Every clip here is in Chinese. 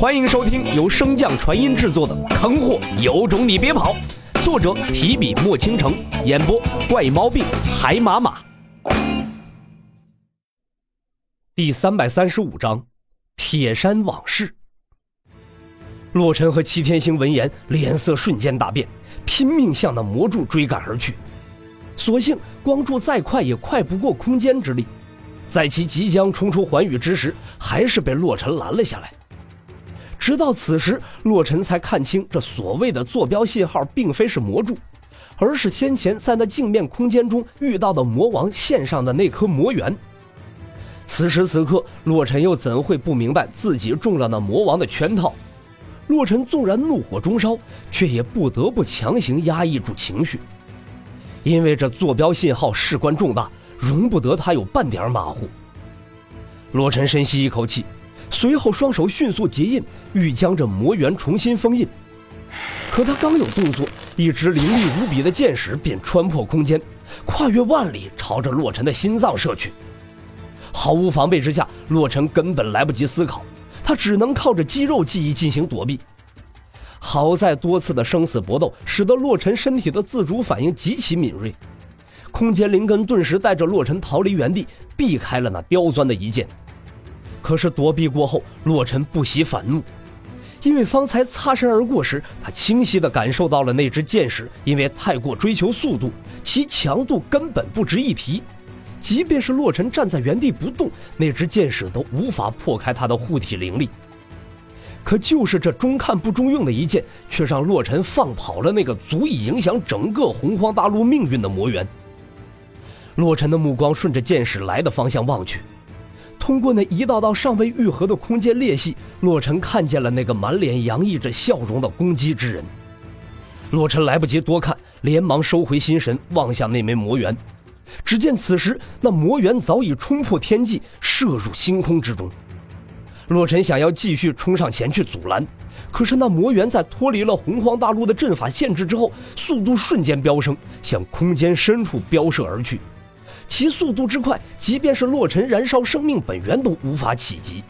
欢迎收听由升降传音制作的《坑货有种你别跑》，作者提笔墨倾城，演播怪猫病海马马。第三百三十五章：铁山往事。洛尘和齐天星闻言，脸色瞬间大变，拼命向那魔柱追赶而去。所幸光柱再快也快不过空间之力，在其即将冲出寰宇之时，还是被洛尘拦了下来。直到此时，洛尘才看清，这所谓的坐标信号并非是魔柱，而是先前在那镜面空间中遇到的魔王献上的那颗魔元。此时此刻，洛尘又怎会不明白自己中了那魔王的圈套？洛尘纵然怒火中烧，却也不得不强行压抑住情绪，因为这坐标信号事关重大，容不得他有半点马虎。洛尘深吸一口气。随后，双手迅速结印，欲将这魔元重新封印。可他刚有动作，一支凌厉无比的箭矢便穿破空间，跨越万里，朝着洛尘的心脏射去。毫无防备之下，洛尘根本来不及思考，他只能靠着肌肉记忆进行躲避。好在多次的生死搏斗，使得洛尘身体的自主反应极其敏锐，空间灵根顿时带着洛尘逃离原地，避开了那刁钻的一剑。可是躲避过后，洛尘不喜反怒，因为方才擦身而过时，他清晰地感受到了那支箭矢因为太过追求速度，其强度根本不值一提。即便是洛尘站在原地不动，那支箭矢都无法破开他的护体灵力。可就是这中看不中用的一剑，却让洛尘放跑了那个足以影响整个洪荒大陆命运的魔猿。洛尘的目光顺着箭矢来的方向望去。通过那一道道尚未愈合的空间裂隙，洛尘看见了那个满脸洋溢着笑容的攻击之人。洛尘来不及多看，连忙收回心神，望向那枚魔元。只见此时那魔元早已冲破天际，射入星空之中。洛尘想要继续冲上前去阻拦，可是那魔元在脱离了洪荒大陆的阵法限制之后，速度瞬间飙升，向空间深处飙射而去。其速度之快，即便是洛尘燃烧生命本源都无法企及。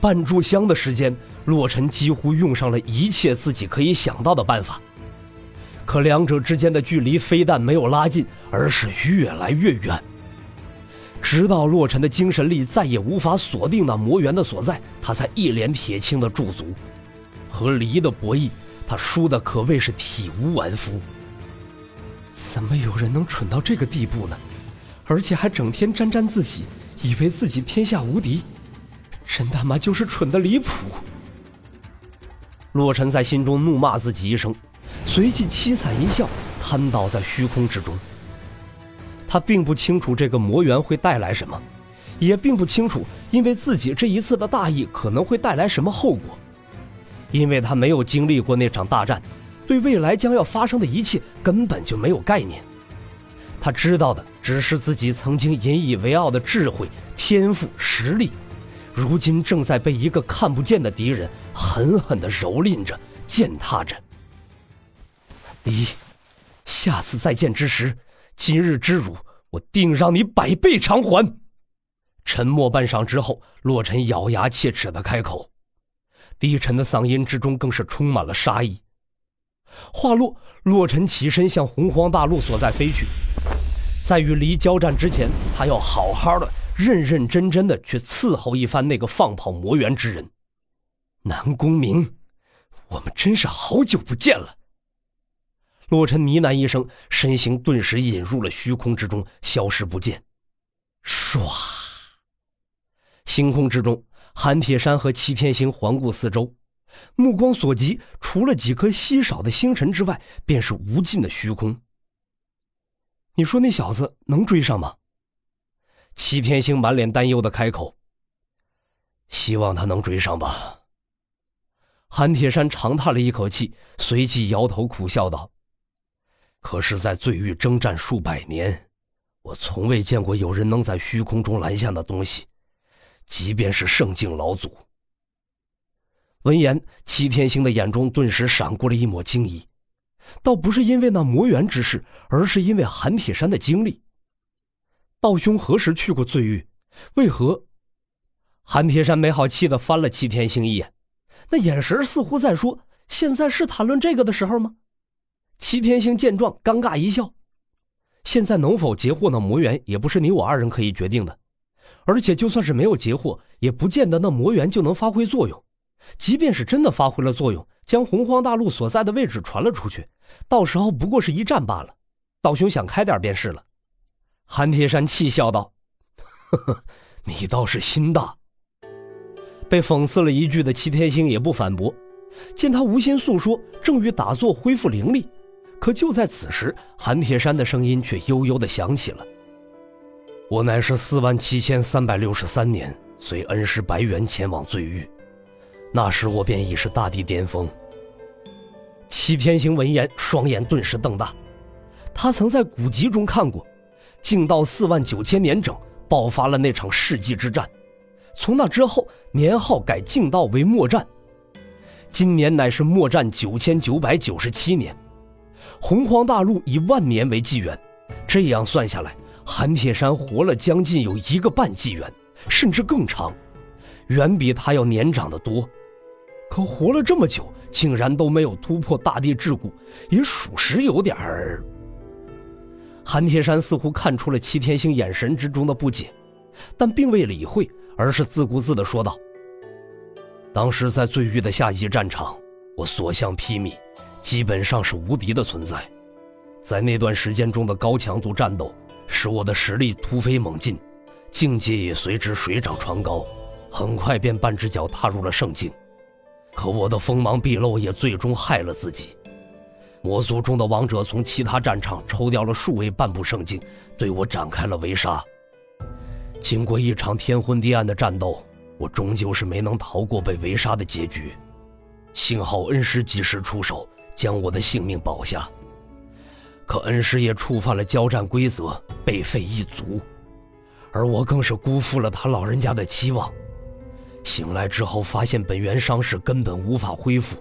半炷香的时间，洛尘几乎用上了一切自己可以想到的办法，可两者之间的距离非但没有拉近，而是越来越远。直到洛尘的精神力再也无法锁定那魔元的所在，他才一脸铁青的驻足。和离的博弈，他输的可谓是体无完肤。怎么有人能蠢到这个地步呢？而且还整天沾沾自喜，以为自己天下无敌，真他妈就是蠢的离谱！洛尘在心中怒骂自己一声，随即凄惨一笑，瘫倒在虚空之中。他并不清楚这个魔猿会带来什么，也并不清楚因为自己这一次的大意可能会带来什么后果，因为他没有经历过那场大战，对未来将要发生的一切根本就没有概念。他知道的只是自己曾经引以为傲的智慧、天赋、实力，如今正在被一个看不见的敌人狠狠地蹂躏着、践踏着。一，下次再见之时，今日之辱，我定让你百倍偿还。沉默半晌之后，洛尘咬牙切齿地开口，低沉的嗓音之中更是充满了杀意。话落，洛尘起身向洪荒大陆所在飞去。在与离交战之前，他要好好的、认认真真的去伺候一番那个放跑魔猿之人。南宫明，我们真是好久不见了。洛尘呢喃一声，身形顿时隐入了虚空之中，消失不见。唰，星空之中，韩铁山和齐天星环顾四周，目光所及，除了几颗稀少的星辰之外，便是无尽的虚空。你说那小子能追上吗？齐天星满脸担忧的开口。希望他能追上吧。韩铁山长叹了一口气，随即摇头苦笑道：“可是，在罪域征战数百年，我从未见过有人能在虚空中拦下那东西，即便是圣境老祖。”闻言，齐天星的眼中顿时闪过了一抹惊疑。倒不是因为那魔猿之事，而是因为韩铁山的经历。道兄何时去过罪狱？为何？韩铁山没好气的翻了齐天星一眼，那眼神似乎在说：“现在是谈论这个的时候吗？”齐天星见状，尴尬一笑：“现在能否截获那魔猿，也不是你我二人可以决定的。而且，就算是没有截获，也不见得那魔猿就能发挥作用。即便是真的发挥了作用，将洪荒大陆所在的位置传了出去，到时候不过是一战罢了。道兄想开点便是了。”韩铁山气笑道：“呵呵，你倒是心大。”被讽刺了一句的齐天星也不反驳，见他无心诉说，正欲打坐恢复灵力，可就在此时，韩铁山的声音却悠悠地响起了：“我乃是四万七千三百六十三年随恩师白猿前往罪域，那时我便已是大地巅峰。”齐天行闻言，双眼顿时瞪大，他曾在古籍中看过，净道四万九千年整爆发了那场世纪之战。从那之后，年号改净道为末战。今年乃是末战九千九百九十七年，洪荒大陆以万年为纪元，这样算下来，韩铁山活了将近有一个半纪元，甚至更长，远比他要年长的多。可活了这么久，竟然都没有突破大地桎梏，也属实有点儿。韩铁山似乎看出了齐天星眼神之中的不解，但并未理会。而是自顾自地说道：“当时在罪狱的下级战场，我所向披靡，基本上是无敌的存在。在那段时间中的高强度战斗，使我的实力突飞猛进，境界也随之水涨船高，很快便半只脚踏入了圣境。可我的锋芒毕露，也最终害了自己。魔族中的王者从其他战场抽调了数位半步圣境，对我展开了围杀。”经过一场天昏地暗的战斗，我终究是没能逃过被围杀的结局。幸好恩师及时出手，将我的性命保下。可恩师也触犯了交战规则，被废一族，而我更是辜负了他老人家的期望。醒来之后，发现本源伤势根本无法恢复。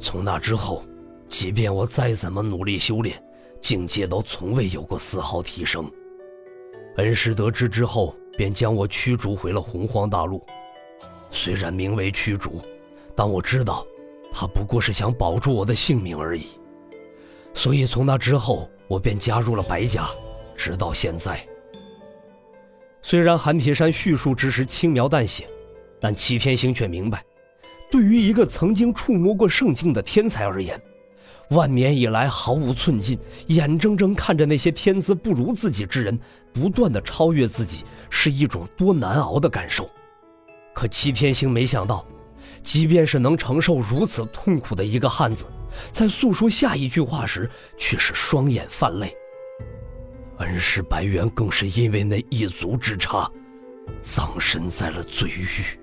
从那之后，即便我再怎么努力修炼，境界都从未有过丝毫提升。恩师得知之后，便将我驱逐回了洪荒大陆。虽然名为驱逐，但我知道，他不过是想保住我的性命而已。所以从那之后，我便加入了白家，直到现在。虽然韩铁山叙述之时轻描淡写，但齐天星却明白，对于一个曾经触摸过圣境的天才而言。万年以来毫无寸进，眼睁睁看着那些天资不如自己之人不断的超越自己，是一种多难熬的感受。可齐天星没想到，即便是能承受如此痛苦的一个汉子，在诉说下一句话时，却是双眼泛泪。恩师白猿更是因为那一族之差，葬身在了罪狱。